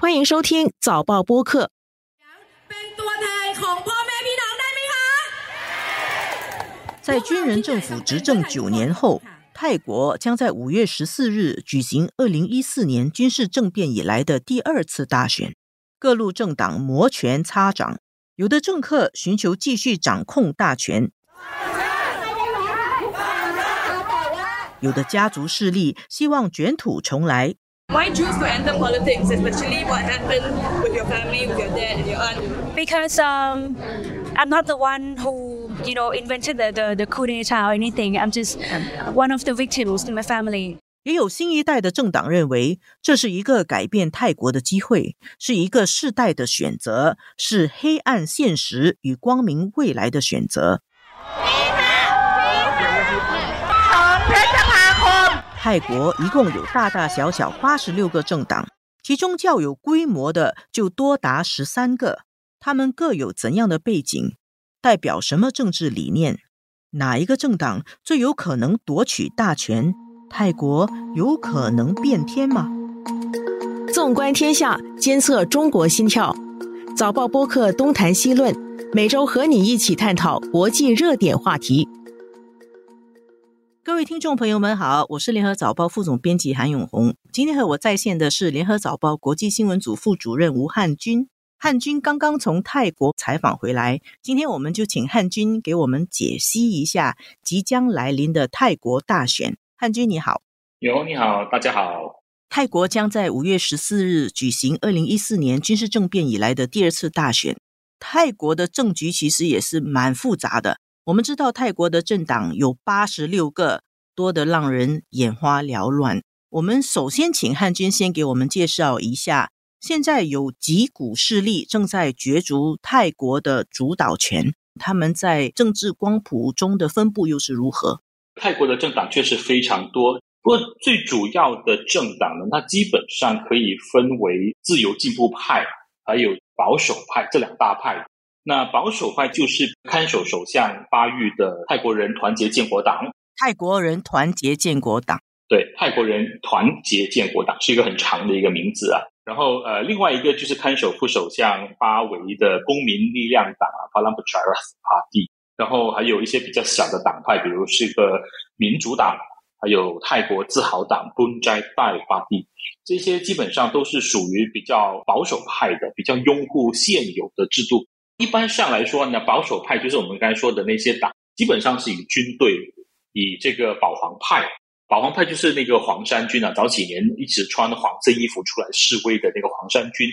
欢迎收听早报播客。在军人政府执政九年后，泰国将在五月十四日举行二零一四年军事政变以来的第二次大选。各路政党摩拳擦掌，有的政客寻求继续掌控大权，有的家族势力希望卷土重来。Why choose to enter politics, especially what happened with your family, with your dad and your aunt? Because um, I'm not the one who, you know, invented the, the, the coup d'etat or anything. I'm just one of the victims in my family. 也有新一代的政党认为，这是一个改变泰国的机会，是一个世代的选择，是黑暗现实与光明未来的选择。 泰国一共有大大小小八十六个政党，其中较有规模的就多达十三个。他们各有怎样的背景？代表什么政治理念？哪一个政党最有可能夺取大权？泰国有可能变天吗？纵观天下，监测中国心跳。早报播客东谈西论，每周和你一起探讨国际热点话题。各位听众朋友们好，我是联合早报副总编辑韩永红。今天和我在线的是联合早报国际新闻组副主任吴汉军。汉军刚刚从泰国采访回来，今天我们就请汉军给我们解析一下即将来临的泰国大选。汉军你好，有你好，大家好。泰国将在五月十四日举行二零一四年军事政变以来的第二次大选。泰国的政局其实也是蛮复杂的。我们知道泰国的政党有八十六个，多得让人眼花缭乱。我们首先请汉军先给我们介绍一下，现在有几股势力正在角逐泰国的主导权，他们在政治光谱中的分布又是如何？泰国的政党确实非常多，不过最主要的政党呢，它基本上可以分为自由进步派还有保守派这两大派。那保守派就是看守首相巴育的泰国人团结建国党。泰国人团结建国党，对，泰国人团结建国党是一个很长的一个名字啊。然后呃，另外一个就是看守副首相巴维的公民力量党啊 p a l a m p c h a r a s Party）。然后还有一些比较小的党派，比如是一个民主党，还有泰国自豪党 b u n j a i Dai Party）。这些基本上都是属于比较保守派的，比较拥护现有的制度。一般上来说呢，保守派就是我们刚才说的那些党，基本上是以军队、以这个保皇派，保皇派就是那个黄衫军啊，早几年一直穿黄色衣服出来示威的那个黄衫军。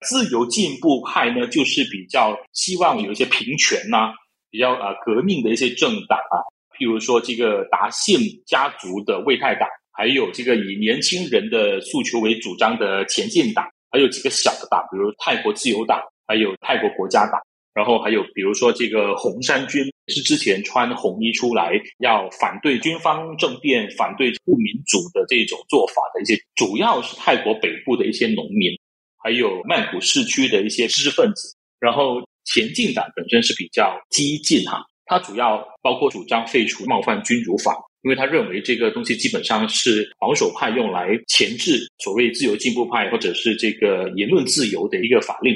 自由进步派呢，就是比较希望有一些平权呐，比较啊革命的一些政党啊，譬如说这个达信家族的卫泰党，还有这个以年轻人的诉求为主张的前进党，还有几个小的党，比如泰国自由党，还有泰国国家党。然后还有，比如说这个红衫军是之前穿红衣出来，要反对军方政变、反对不民主的这种做法的一些，主要是泰国北部的一些农民，还有曼谷市区的一些知识分子。然后前进党本身是比较激进哈，它主要包括主张废除冒犯君主法，因为他认为这个东西基本上是保守派用来钳制所谓自由进步派或者是这个言论自由的一个法令。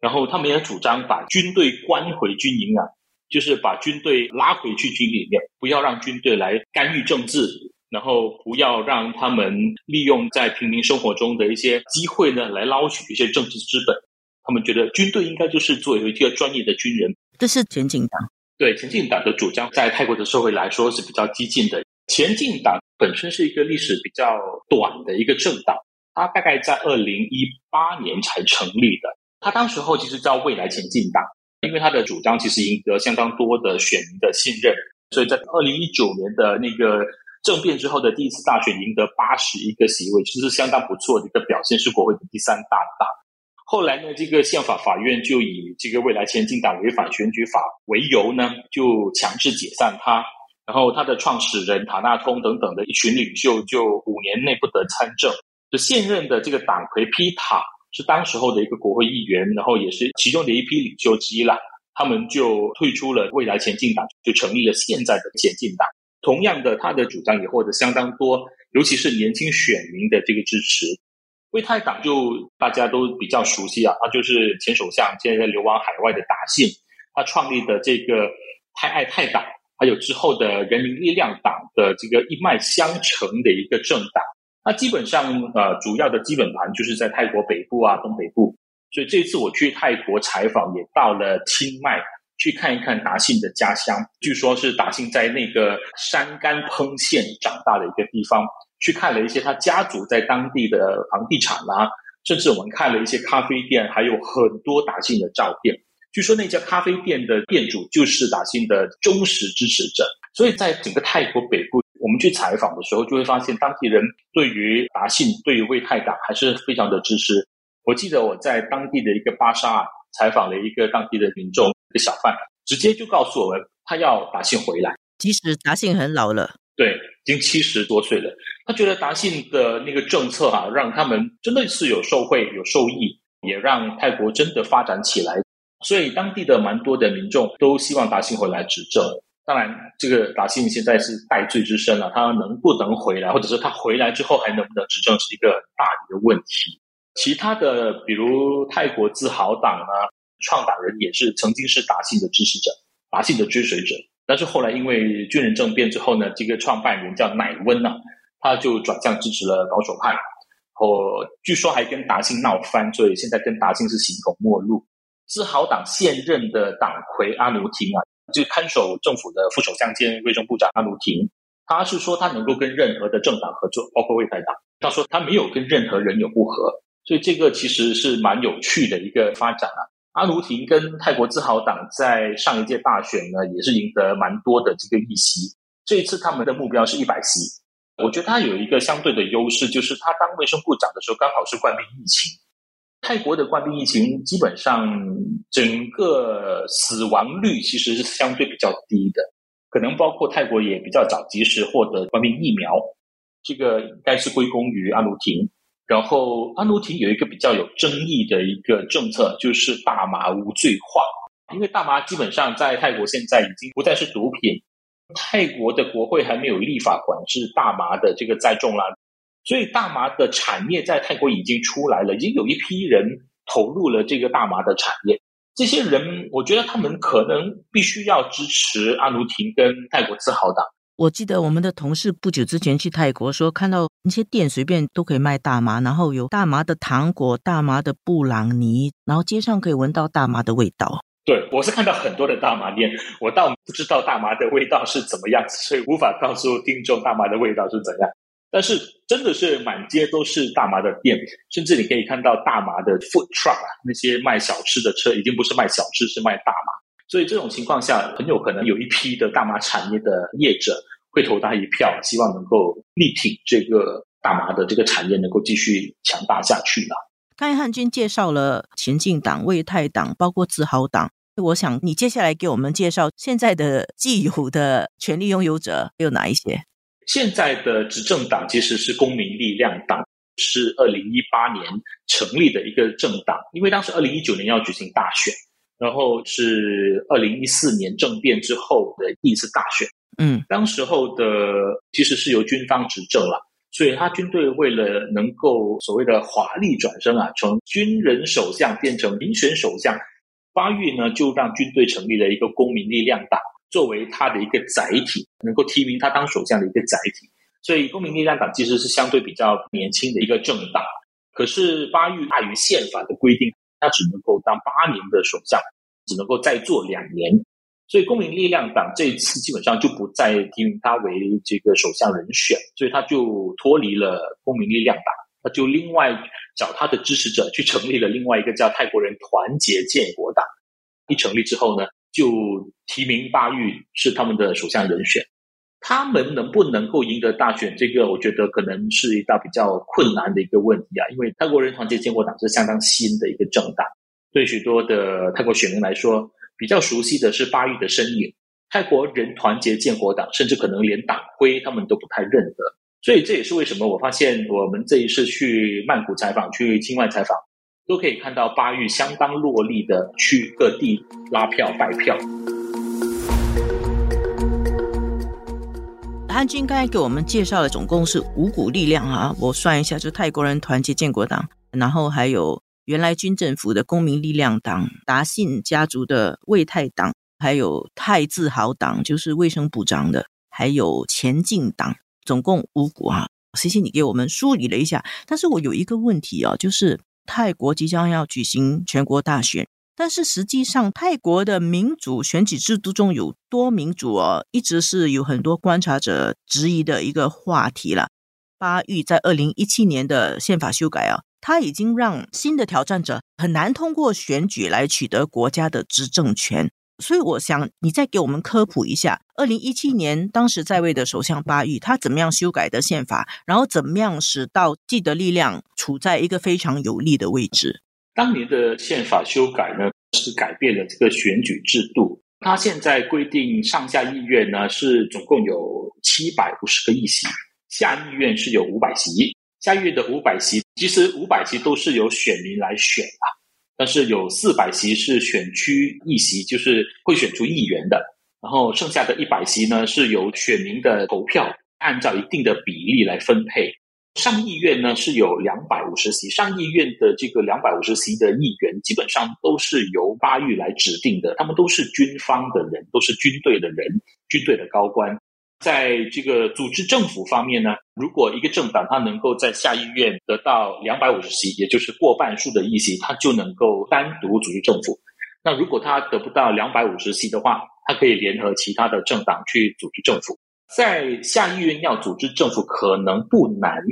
然后他们也主张把军队关回军营啊，就是把军队拉回去军里面，不要让军队来干预政治，然后不要让他们利用在平民生活中的一些机会呢，来捞取一些政治资本。他们觉得军队应该就是作为一个专业的军人。这是前进党，对前进党的主张，在泰国的社会来说是比较激进的。前进党本身是一个历史比较短的一个政党，它大概在二零一八年才成立的。他当时候其实叫未来前进党，因为他的主张其实赢得相当多的选民的信任，所以在二零一九年的那个政变之后的第一次大选赢得八十一个席位，其实是相当不错的一个表现，是国会的第三大党。后来呢，这个宪法法院就以这个未来前进党违反选举法为由呢，就强制解散他，然后他的创始人塔纳通等等的一群领袖就五年内不得参政，就现任的这个党魁皮塔。是当时候的一个国会议员，然后也是其中的一批领袖之一了。他们就退出了未来前进党，就成立了现在的前进党。同样的，他的主张也获得相当多，尤其是年轻选民的这个支持。为泰党就大家都比较熟悉啊，他就是前首相，现在在流亡海外的达信，他创立的这个泰爱泰党，还有之后的人民力量党的这个一脉相承的一个政党。那基本上呃，主要的基本盘就是在泰国北部啊、东北部。所以这次我去泰国采访，也到了清迈去看一看达信的家乡，据说是达信在那个山干烹县长大的一个地方。去看了一些他家族在当地的房地产啦，甚至我们看了一些咖啡店，还有很多达信的照片。据说那家咖啡店的店主就是达信的忠实支持者。所以在整个泰国北部，我们去采访的时候，就会发现当地人对于达信、对于魏泰党还是非常的支持。我记得我在当地的一个巴沙采访了一个当地的民众，一个小贩，直接就告诉我们，他要达信回来，即使达信很老了。对，已经七十多岁了。他觉得达信的那个政策啊，让他们真的是有受惠、有受益，也让泰国真的发展起来。所以当地的蛮多的民众都希望达信回来执政。当然，这个达信现在是戴罪之身了，他能不能回来，或者是他回来之后还能不能执政，是一个大的一个问题。其他的，比如泰国自豪党啊，创党人也是曾经是达信的支持者、达信的追随者。但是后来因为军人政变之后呢，这个创办人叫乃温呐，他就转向支持了保守派，哦，据说还跟达信闹翻，所以现在跟达信是形同陌路。自豪党现任的党魁阿努廷啊，就看守政府的副首相兼卫生部长阿努廷，他是说他能够跟任何的政党合作，包括卫泰党。他说他没有跟任何人有不和，所以这个其实是蛮有趣的一个发展啊。阿努廷跟泰国自豪党在上一届大选呢，也是赢得蛮多的这个议席。这一次他们的目标是一百席。我觉得他有一个相对的优势，就是他当卫生部长的时候，刚好是冠病疫情。泰国的冠病疫情基本上整个死亡率其实是相对比较低的，可能包括泰国也比较早及时获得冠病疫苗，这个应该是归功于阿努廷。然后，阿努廷有一个比较有争议的一个政策，就是大麻无罪化。因为大麻基本上在泰国现在已经不再是毒品，泰国的国会还没有立法管制大麻的这个栽种啦，所以大麻的产业在泰国已经出来了，已经有一批人投入了这个大麻的产业。这些人，我觉得他们可能必须要支持阿奴廷跟泰国自豪党。我记得我们的同事不久之前去泰国，说看到那些店随便都可以卖大麻，然后有大麻的糖果、大麻的布朗尼，然后街上可以闻到大麻的味道。对，我是看到很多的大麻店，我倒不知道大麻的味道是怎么样，所以无法告诉听众大麻的味道是怎样。但是真的是满街都是大麻的店，甚至你可以看到大麻的 food truck 啊，那些卖小吃的车已经不是卖小吃，是卖大麻。所以这种情况下，很有可能有一批的大麻产业的业者会投他一票，希望能够力挺这个大麻的这个产业能够继续强大下去了。刚才汉军介绍了前进党、卫泰党，包括自豪党。我想你接下来给我们介绍现在的既有的权力拥有者有哪一些？现在的执政党其实是公民力量党，是二零一八年成立的一个政党，因为当时二零一九年要举行大选。然后是二零一四年政变之后的第一次大选，嗯，当时候的其实是由军方执政了，所以他军队为了能够所谓的华丽转身啊，从军人首相变成民选首相，巴育呢就让军队成立了一个公民力量党，作为他的一个载体，能够提名他当首相的一个载体。所以公民力量党其实是相对比较年轻的一个政党，可是巴育碍于宪法的规定。他只能够当八年的首相，只能够再做两年，所以公民力量党这一次基本上就不再提名他为这个首相人选，所以他就脱离了公民力量党，他就另外找他的支持者去成立了另外一个叫泰国人团结建国党。一成立之后呢，就提名巴育是他们的首相人选。他们能不能够赢得大选？这个我觉得可能是一道比较困难的一个问题啊。因为泰国人团结建国党是相当新的一个政党，对许多的泰国选民来说，比较熟悉的是巴育的身影。泰国人团结建国党甚至可能连党徽他们都不太认得，所以这也是为什么我发现我们这一次去曼谷采访、去境外采访，都可以看到巴育相当落力的去各地拉票、拜票。安君刚才给我们介绍的总共是五股力量啊，我算一下，就泰国人团结建国党，然后还有原来军政府的公民力量党、达信家族的卫泰党，还有泰自豪党，就是卫生部长的，还有前进党，总共五股啊。谢谢你给我们梳理了一下，但是我有一个问题啊，就是泰国即将要举行全国大选。但是实际上，泰国的民主选举制度中有多民主哦，一直是有很多观察者质疑的一个话题了。巴育在二零一七年的宪法修改啊，他已经让新的挑战者很难通过选举来取得国家的执政权。所以，我想你再给我们科普一下，二零一七年当时在位的首相巴育他怎么样修改的宪法，然后怎么样使到既得力量处在一个非常有利的位置。当年的宪法修改呢，是改变了这个选举制度。它现在规定上下议院呢是总共有七百五十个议席，下议院是有五百席。下议院的五百席，其实五百席都是由选民来选啊，但是有四百席是选区议席，就是会选出议员的。然后剩下的一百席呢，是由选民的投票按照一定的比例来分配。上议院呢是有两百五十席，上议院的这个两百五十席的议员基本上都是由巴育来指定的，他们都是军方的人，都是军队的人，军队的高官。在这个组织政府方面呢，如果一个政党它能够在下议院得到两百五十席，也就是过半数的议席，它就能够单独组织政府。那如果他得不到两百五十席的话，他可以联合其他的政党去组织政府。在下议院要组织政府可能不难，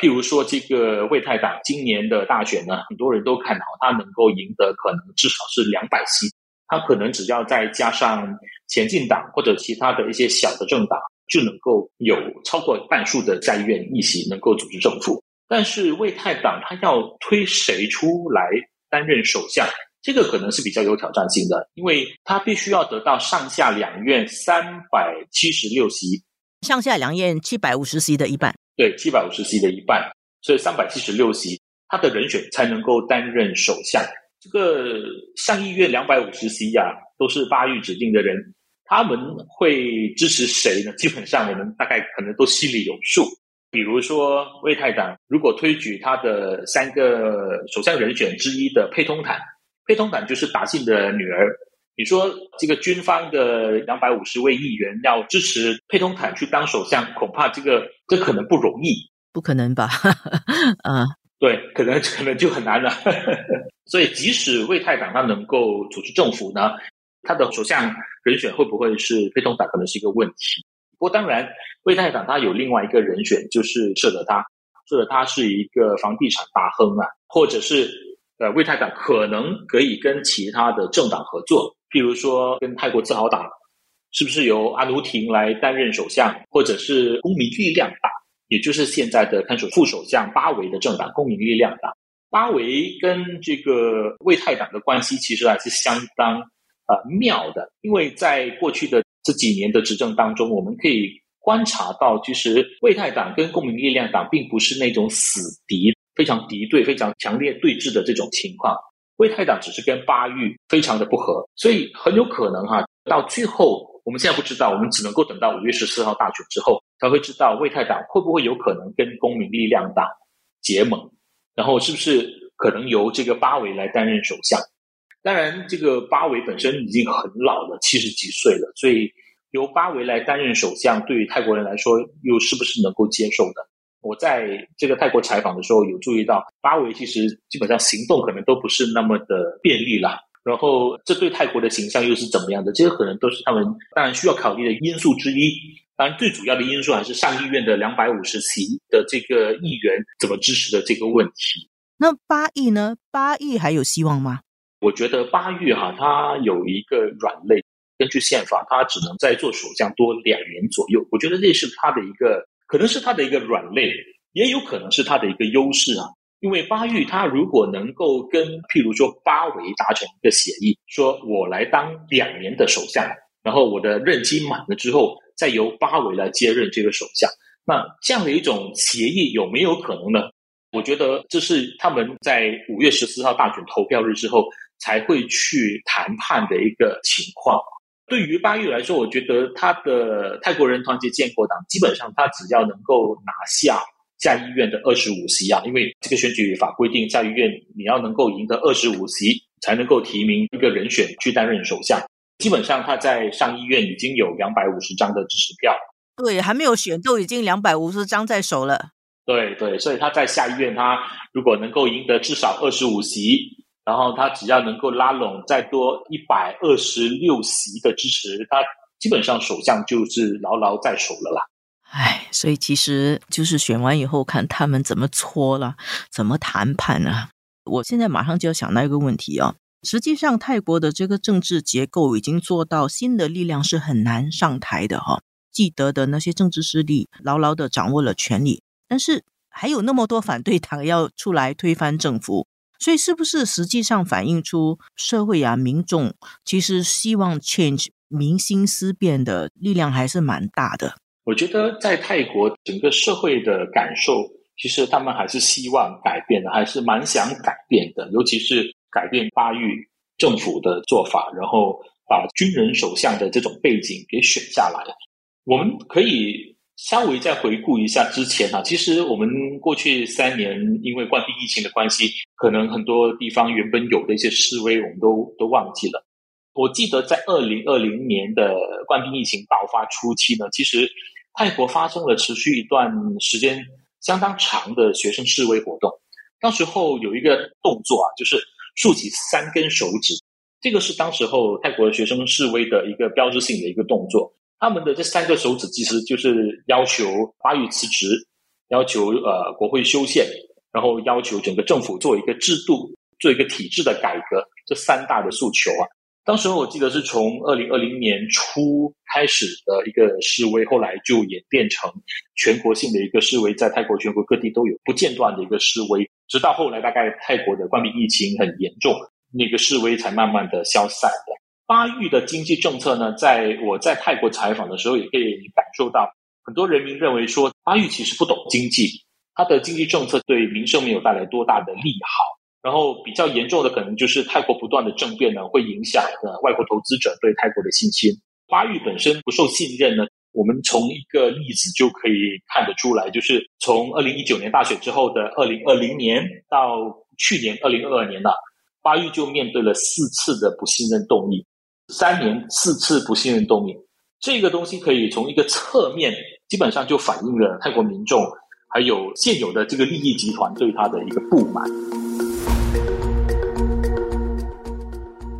譬如说这个魏泰党今年的大选呢，很多人都看好他能够赢得可能至少是两百席，他可能只要再加上前进党或者其他的一些小的政党，就能够有超过半数的下议院议席能够组织政府。但是魏泰党他要推谁出来担任首相，这个可能是比较有挑战性的，因为他必须要得到上下两院三百七十六席。上下两院七百五十席的一半，对，七百五十席的一半，所以三百七十六席，他的人选才能够担任首相。这个上议院两百五十席呀，都是巴育指定的人，他们会支持谁呢？基本上我们大概可能都心里有数。比如说，魏泰党如果推举他的三个首相人选之一的佩通坦，佩通坦就是达信的女儿。你说这个军方的两百五十位议员要支持佩通坦去当首相，恐怕这个这可能不容易，不可能吧？啊，对，可能可能就很难了。所以，即使魏泰党他能够组织政府呢，他的首相人选会不会是非通党，可能是一个问题。不过，当然，魏泰党他有另外一个人选，就是舍德他，舍德他是一个房地产大亨啊，或者是呃，魏泰党可能可以跟其他的政党合作。譬如说，跟泰国自豪党，是不是由阿努廷来担任首相，或者是公民力量党，也就是现在的看守副首相巴维的政党公民力量党？巴维跟这个魏泰党的关系其实还是相当呃妙的，因为在过去的这几年的执政当中，我们可以观察到，其实魏泰党跟公民力量党并不是那种死敌，非常敌对、非常强烈对峙的这种情况。魏泰党只是跟巴育非常的不合，所以很有可能哈，到最后我们现在不知道，我们只能够等到五月十四号大选之后才会知道魏泰党会不会有可能跟公民力量党结盟，然后是不是可能由这个巴维来担任首相？当然，这个巴维本身已经很老了，七十几岁了，所以由巴维来担任首相，对于泰国人来说又是不是能够接受的？我在这个泰国采访的时候，有注意到巴维其实基本上行动可能都不是那么的便利啦。然后，这对泰国的形象又是怎么样的？这些可能都是他们当然需要考虑的因素之一。当然，最主要的因素还是上议院的两百五十席的这个议员怎么支持的这个问题。那八亿呢？八亿还有希望吗？我觉得巴育哈，他有一个软肋，根据宪法，他只能再做首相多两年左右。我觉得这是他的一个。可能是他的一个软肋，也有可能是他的一个优势啊。因为巴育他如果能够跟譬如说巴维达成一个协议，说我来当两年的首相，然后我的任期满了之后，再由巴维来接任这个首相，那这样的一种协议有没有可能呢？我觉得这是他们在五月十四号大选投票日之后才会去谈判的一个情况。对于巴育来说，我觉得他的泰国人团结建国党基本上他只要能够拿下下议院的二十五席啊，因为这个选举法规定下议院你要能够赢得二十五席才能够提名一个人选去担任首相。基本上他在上议院已经有两百五十张的支持票，对，还没有选都已经两百五十张在手了。对对，所以他在下议院他如果能够赢得至少二十五席。然后他只要能够拉拢再多一百二十六席的支持，他基本上首相就是牢牢在手了啦。唉，所以其实就是选完以后看他们怎么搓了，怎么谈判啊。我现在马上就要想到一个问题啊，实际上泰国的这个政治结构已经做到新的力量是很难上台的哈。记得的那些政治势力牢牢的掌握了权力，但是还有那么多反对党要出来推翻政府。所以，是不是实际上反映出社会啊、民众其实希望 change 民心思变的力量还是蛮大的？我觉得在泰国整个社会的感受，其实他们还是希望改变的，还是蛮想改变的，尤其是改变巴育政府的做法，然后把军人首相的这种背景给选下来。我们可以。稍微再回顾一下之前啊，其实我们过去三年因为冠病疫情的关系，可能很多地方原本有的一些示威，我们都都忘记了。我记得在二零二零年的冠病疫情爆发初期呢，其实泰国发生了持续一段时间相当长的学生示威活动。当时候有一个动作啊，就是竖起三根手指，这个是当时候泰国学生示威的一个标志性的一个动作。他们的这三个手指其实就是要求巴育辞职，要求呃国会修宪，然后要求整个政府做一个制度、做一个体制的改革，这三大的诉求啊。当时我记得是从二零二零年初开始的一个示威，后来就演变成全国性的一个示威，在泰国全国各地都有不间断的一个示威，直到后来大概泰国的冠病疫情很严重，那个示威才慢慢的消散的。巴育的经济政策呢，在我在泰国采访的时候，也可以感受到，很多人民认为说，巴育其实不懂经济，他的经济政策对民生没有带来多大的利好。然后比较严重的可能就是泰国不断的政变呢，会影响呃外国投资者对泰国的信心。巴育本身不受信任呢，我们从一个例子就可以看得出来，就是从二零一九年大选之后的二零二零年到去年二零二二年呢，巴育就面对了四次的不信任动议。三年四次不信任动议，这个东西可以从一个侧面，基本上就反映了泰国民众还有现有的这个利益集团对他的一个不满。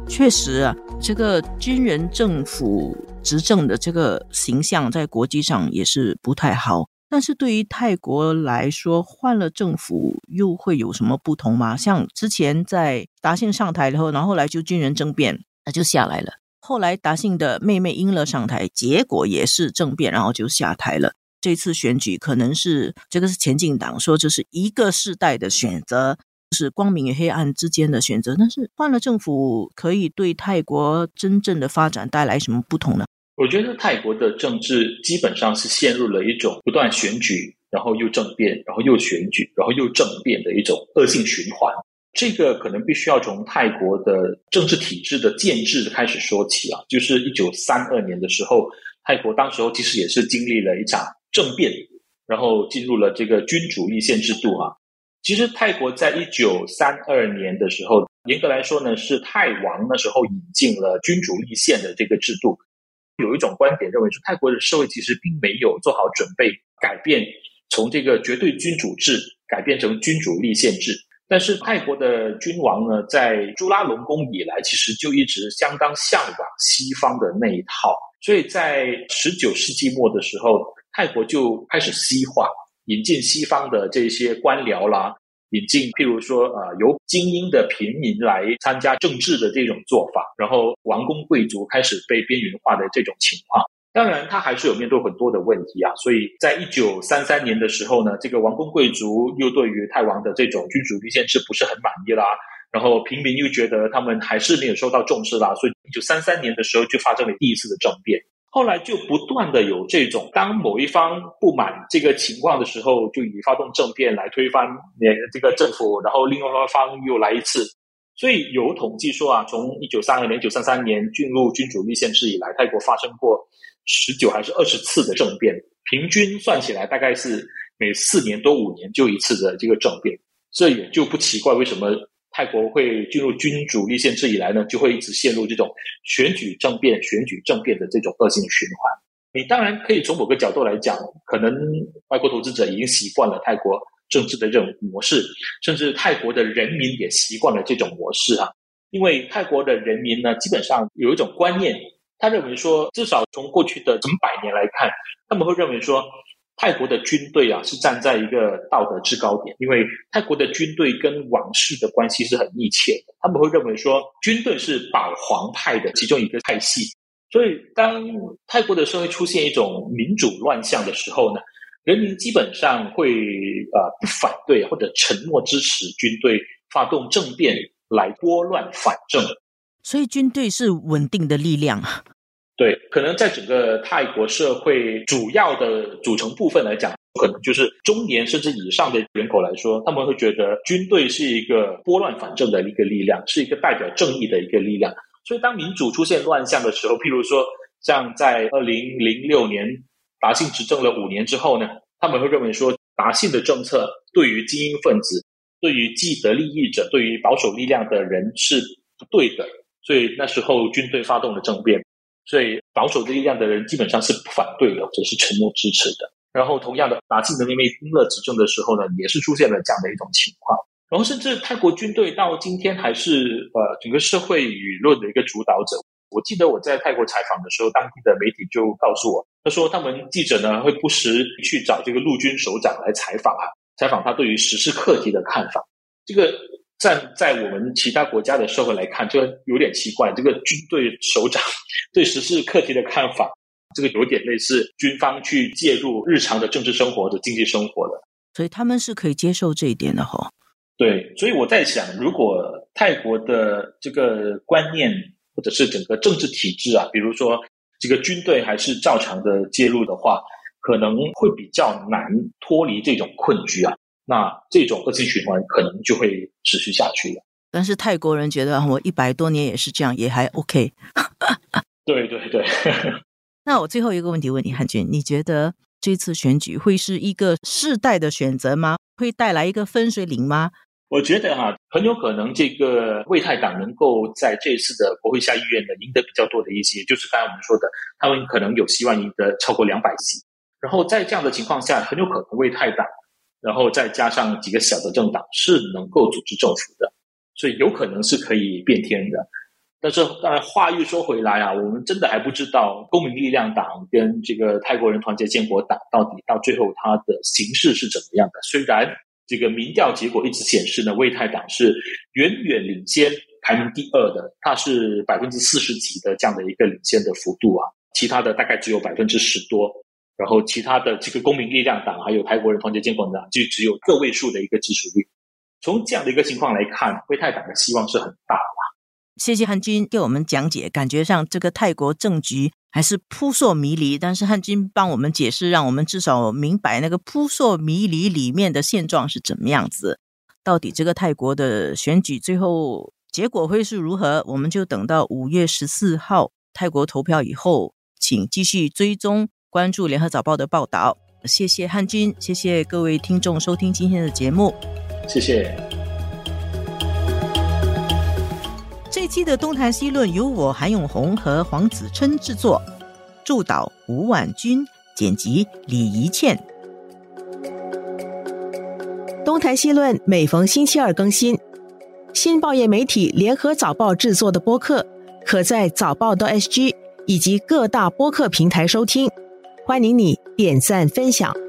确实啊，这个军人政府执政的这个形象在国际上也是不太好。但是对于泰国来说，换了政府又会有什么不同吗？像之前在达信上台以后，然后来就军人政变。他就下来了。后来达信的妹妹英乐上台，结果也是政变，然后就下台了。这次选举可能是这个是前进党说这是一个世代的选择，是光明与黑暗之间的选择。但是换了政府，可以对泰国真正的发展带来什么不同呢？我觉得泰国的政治基本上是陷入了一种不断选举，然后又政变，然后又选举，然后又政变的一种恶性循环。这个可能必须要从泰国的政治体制的建制开始说起啊，就是一九三二年的时候，泰国当时候其实也是经历了一场政变，然后进入了这个君主立宪制度啊。其实泰国在一九三二年的时候，严格来说呢，是泰王那时候引进了君主立宪的这个制度。有一种观点认为说，泰国的社会其实并没有做好准备，改变从这个绝对君主制改变成君主立宪制。但是泰国的君王呢，在朱拉隆功以来，其实就一直相当向往西方的那一套。所以在十九世纪末的时候，泰国就开始西化，引进西方的这些官僚啦，引进譬如说呃由精英的平民来参加政治的这种做法，然后王公贵族开始被边缘化的这种情况。当然，他还是有面对很多的问题啊。所以在一九三三年的时候呢，这个王公贵族又对于泰王的这种君主立宪制不是很满意啦，然后平民又觉得他们还是没有受到重视啦，所以一九三三年的时候就发生了第一次的政变。后来就不断的有这种，当某一方不满这个情况的时候，就以发动政变来推翻这个政府，然后另外一方又来一次。所以有统计说啊，从一九三二年、一九三三年进入君主立宪制以来，泰国发生过十九还是二十次的政变，平均算起来大概是每四年多五年就一次的这个政变，这也就不奇怪为什么泰国会进入君主立宪制以来呢，就会一直陷入这种选举政变、选举政变的这种恶性循环。你当然可以从某个角度来讲，可能外国投资者已经习惯了泰国。政治的这种模式，甚至泰国的人民也习惯了这种模式啊。因为泰国的人民呢，基本上有一种观念，他认为说，至少从过去的整百年来看，他们会认为说，泰国的军队啊是站在一个道德制高点，因为泰国的军队跟王室的关系是很密切的，他们会认为说，军队是保皇派的其中一个派系。所以，当泰国的社会出现一种民主乱象的时候呢？人民基本上会呃不反对或者承诺支持军队发动政变来拨乱反正，所以军队是稳定的力量。对，可能在整个泰国社会主要的组成部分来讲，可能就是中年甚至以上的人口来说，他们会觉得军队是一个拨乱反正的一个力量，是一个代表正义的一个力量。所以当民主出现乱象的时候，譬如说像在二零零六年。达信执政了五年之后呢，他们会认为说，达信的政策对于精英分子、对于既得利益者、对于保守力量的人是不对的，所以那时候军队发动了政变，所以保守力量的人基本上是不反对的，或者是沉默支持的。然后同样的，达信的妹妹英乐执政的时候呢，也是出现了这样的一种情况。然后甚至泰国军队到今天还是呃整个社会舆论的一个主导者。我记得我在泰国采访的时候，当地的媒体就告诉我，他说他们记者呢会不时去找这个陆军首长来采访啊，采访他对于时事课题的看法。这个站在我们其他国家的社会来看，这个有点奇怪。这个军队首长对时事课题的看法，这个有点类似军方去介入日常的政治生活的经济生活的。所以他们是可以接受这一点的哈。对，所以我在想，如果泰国的这个观念。或者是整个政治体制啊，比如说这个军队还是照常的介入的话，可能会比较难脱离这种困局啊。那这种恶性循环可能就会持续下去了。但是泰国人觉得我一百多年也是这样，也还 OK。对对对。那我最后一个问题问你，汉军，你觉得这次选举会是一个世代的选择吗？会带来一个分水岭吗？我觉得哈，很有可能这个魏泰党能够在这次的国会下议院呢赢得比较多的一些，就是刚才我们说的，他们可能有希望赢得超过两百席。然后在这样的情况下，很有可能魏泰党，然后再加上几个小的政党是能够组织政府的，所以有可能是可以变天的。但是当然话又说回来啊，我们真的还不知道公民力量党跟这个泰国人团结建国党到底到最后它的形式是怎么样的。虽然。这个民调结果一直显示呢，魏泰党是远远领先排名第二的，它是百分之四十几的这样的一个领先的幅度啊，其他的大概只有百分之十多，然后其他的这个公民力量党还有泰国人团结建国党就只有个位数的一个支持率。从这样的一个情况来看，魏泰党的希望是很大的。谢谢汉军给我们讲解，感觉上这个泰国政局还是扑朔迷离。但是汉军帮我们解释，让我们至少明白那个扑朔迷离里面的现状是怎么样子。到底这个泰国的选举最后结果会是如何？我们就等到五月十四号泰国投票以后，请继续追踪关注联合早报的报道。谢谢汉军，谢谢各位听众收听今天的节目，谢谢。这期的东谈西论由我韩永红和黄子琛制作，助导吴婉君，剪辑李怡倩。东谈西论每逢星期二更新，新报业媒体联合早报制作的播客，可在早报的 SG 以及各大播客平台收听。欢迎你点赞分享。